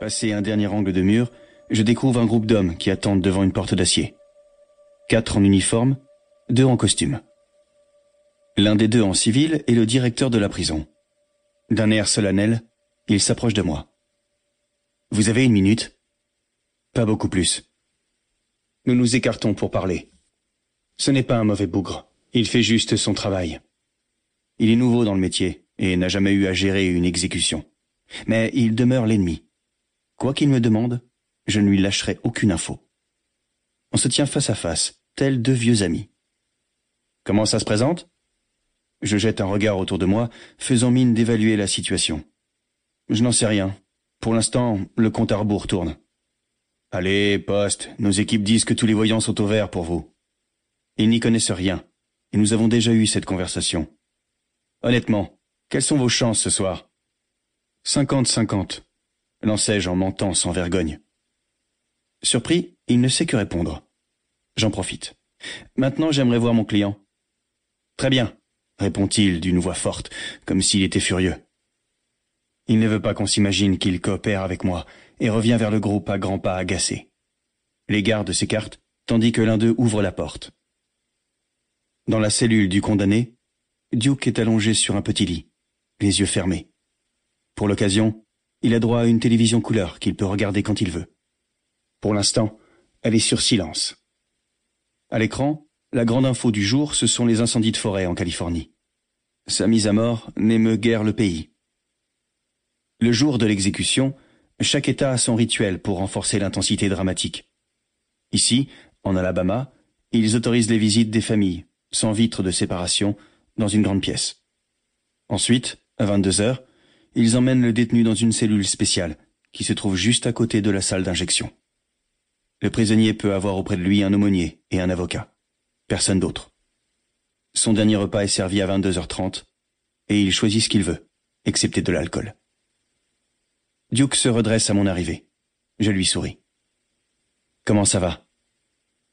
Passé un dernier angle de mur, je découvre un groupe d'hommes qui attendent devant une porte d'acier. Quatre en uniforme, deux en costume. L'un des deux en civil est le directeur de la prison. D'un air solennel, il s'approche de moi. Vous avez une minute? Pas beaucoup plus. Nous nous écartons pour parler. Ce n'est pas un mauvais bougre. Il fait juste son travail. Il est nouveau dans le métier et n'a jamais eu à gérer une exécution. Mais il demeure l'ennemi. Quoi qu'il me demande, je ne lui lâcherai aucune info. On se tient face à face, tels deux vieux amis. Comment ça se présente? Je jette un regard autour de moi, faisant mine d'évaluer la situation. Je n'en sais rien. Pour l'instant, le compte à rebours tourne. Allez, poste, nos équipes disent que tous les voyants sont au vert pour vous. Ils n'y connaissent rien, et nous avons déjà eu cette conversation. Honnêtement, quelles sont vos chances ce soir? Cinquante-cinquante, lançai-je en mentant sans vergogne. Surpris, il ne sait que répondre. J'en profite. Maintenant, j'aimerais voir mon client. Très bien, répond-il d'une voix forte, comme s'il était furieux. Il ne veut pas qu'on s'imagine qu'il coopère avec moi, et revient vers le groupe à grands pas agacés. Les gardes s'écartent, tandis que l'un d'eux ouvre la porte. Dans la cellule du condamné, Duke est allongé sur un petit lit, les yeux fermés. Pour l'occasion, il a droit à une télévision couleur qu'il peut regarder quand il veut. Pour l'instant, elle est sur silence. À l'écran, la grande info du jour, ce sont les incendies de forêt en Californie. Sa mise à mort n'émeut guère le pays. Le jour de l'exécution, chaque État a son rituel pour renforcer l'intensité dramatique. Ici, en Alabama, ils autorisent les visites des familles, sans vitre de séparation, dans une grande pièce. Ensuite, à 22 heures, ils emmènent le détenu dans une cellule spéciale, qui se trouve juste à côté de la salle d'injection. Le prisonnier peut avoir auprès de lui un aumônier et un avocat. Personne d'autre. Son dernier repas est servi à 22h30 et il choisit ce qu'il veut, excepté de l'alcool. Duke se redresse à mon arrivée. Je lui souris. Comment ça va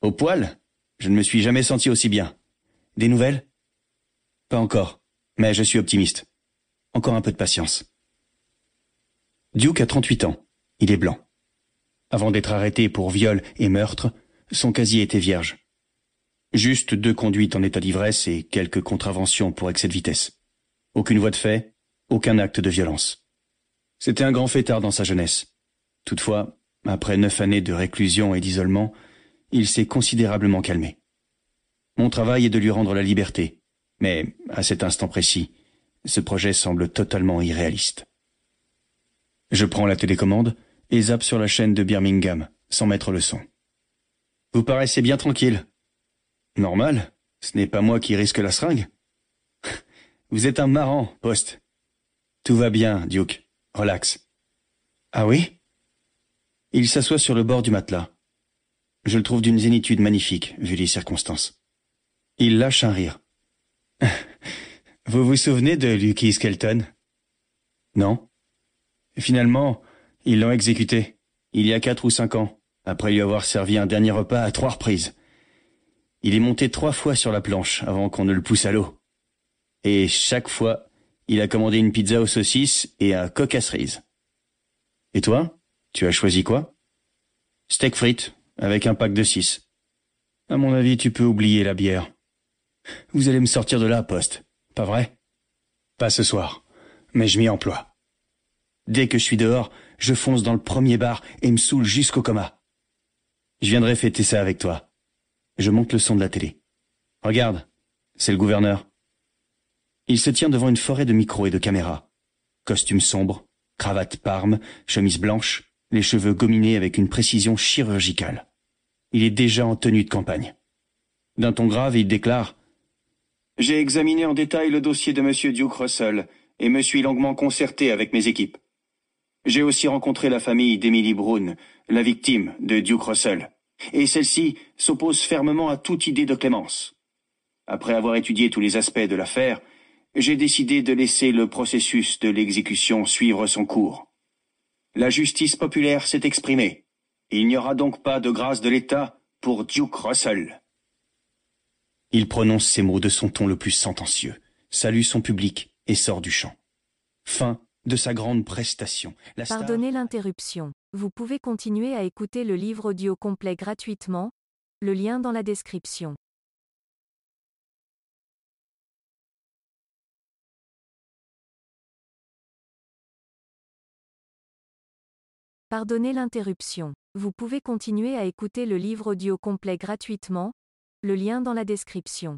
Au poil Je ne me suis jamais senti aussi bien. Des nouvelles Pas encore, mais je suis optimiste. Encore un peu de patience. Duke a 38 ans. Il est blanc. Avant d'être arrêté pour viol et meurtre, son casier était vierge. Juste deux conduites en état d'ivresse et quelques contraventions pour excès de vitesse. Aucune voie de fait, aucun acte de violence. C'était un grand fêtard dans sa jeunesse. Toutefois, après neuf années de réclusion et d'isolement, il s'est considérablement calmé. Mon travail est de lui rendre la liberté, mais, à cet instant précis, ce projet semble totalement irréaliste. Je prends la télécommande et zappe sur la chaîne de Birmingham, sans mettre le son. Vous paraissez bien tranquille. Normal, ce n'est pas moi qui risque la seringue. Vous êtes un marrant, poste. Tout va bien, Duke. Relax. Ah oui? Il s'assoit sur le bord du matelas. Je le trouve d'une zénitude magnifique, vu les circonstances. Il lâche un rire. Vous vous souvenez de Lucky Skelton? Non? Finalement, ils l'ont exécuté, il y a quatre ou cinq ans, après lui avoir servi un dernier repas à trois reprises. Il est monté trois fois sur la planche avant qu'on ne le pousse à l'eau. Et chaque fois, il a commandé une pizza aux saucisses et un coq à. Et toi, tu as choisi quoi? Steak frites, avec un pack de six. À mon avis, tu peux oublier la bière. Vous allez me sortir de là, poste. Pas vrai? Pas ce soir, mais je m'y emploie. Dès que je suis dehors, je fonce dans le premier bar et me saoule jusqu'au coma. Je viendrai fêter ça avec toi. Je monte le son de la télé. Regarde, c'est le gouverneur. Il se tient devant une forêt de micros et de caméras. Costume sombre, cravate parme, chemise blanche, les cheveux gominés avec une précision chirurgicale. Il est déjà en tenue de campagne. D'un ton grave, il déclare j'ai examiné en détail le dossier de M. Duke Russell et me suis longuement concerté avec mes équipes. J'ai aussi rencontré la famille d'Emily Brown, la victime de Duke Russell, et celle-ci s'oppose fermement à toute idée de clémence. Après avoir étudié tous les aspects de l'affaire, j'ai décidé de laisser le processus de l'exécution suivre son cours. La justice populaire s'est exprimée. Il n'y aura donc pas de grâce de l'État pour Duke Russell. Il prononce ces mots de son ton le plus sentencieux, salue son public et sort du champ. Fin de sa grande prestation. Pardonnez l'interruption. Vous pouvez continuer à écouter le livre audio complet gratuitement. Le lien dans la description. Pardonnez l'interruption. Vous pouvez continuer à écouter le livre audio complet gratuitement. Le lien dans la description.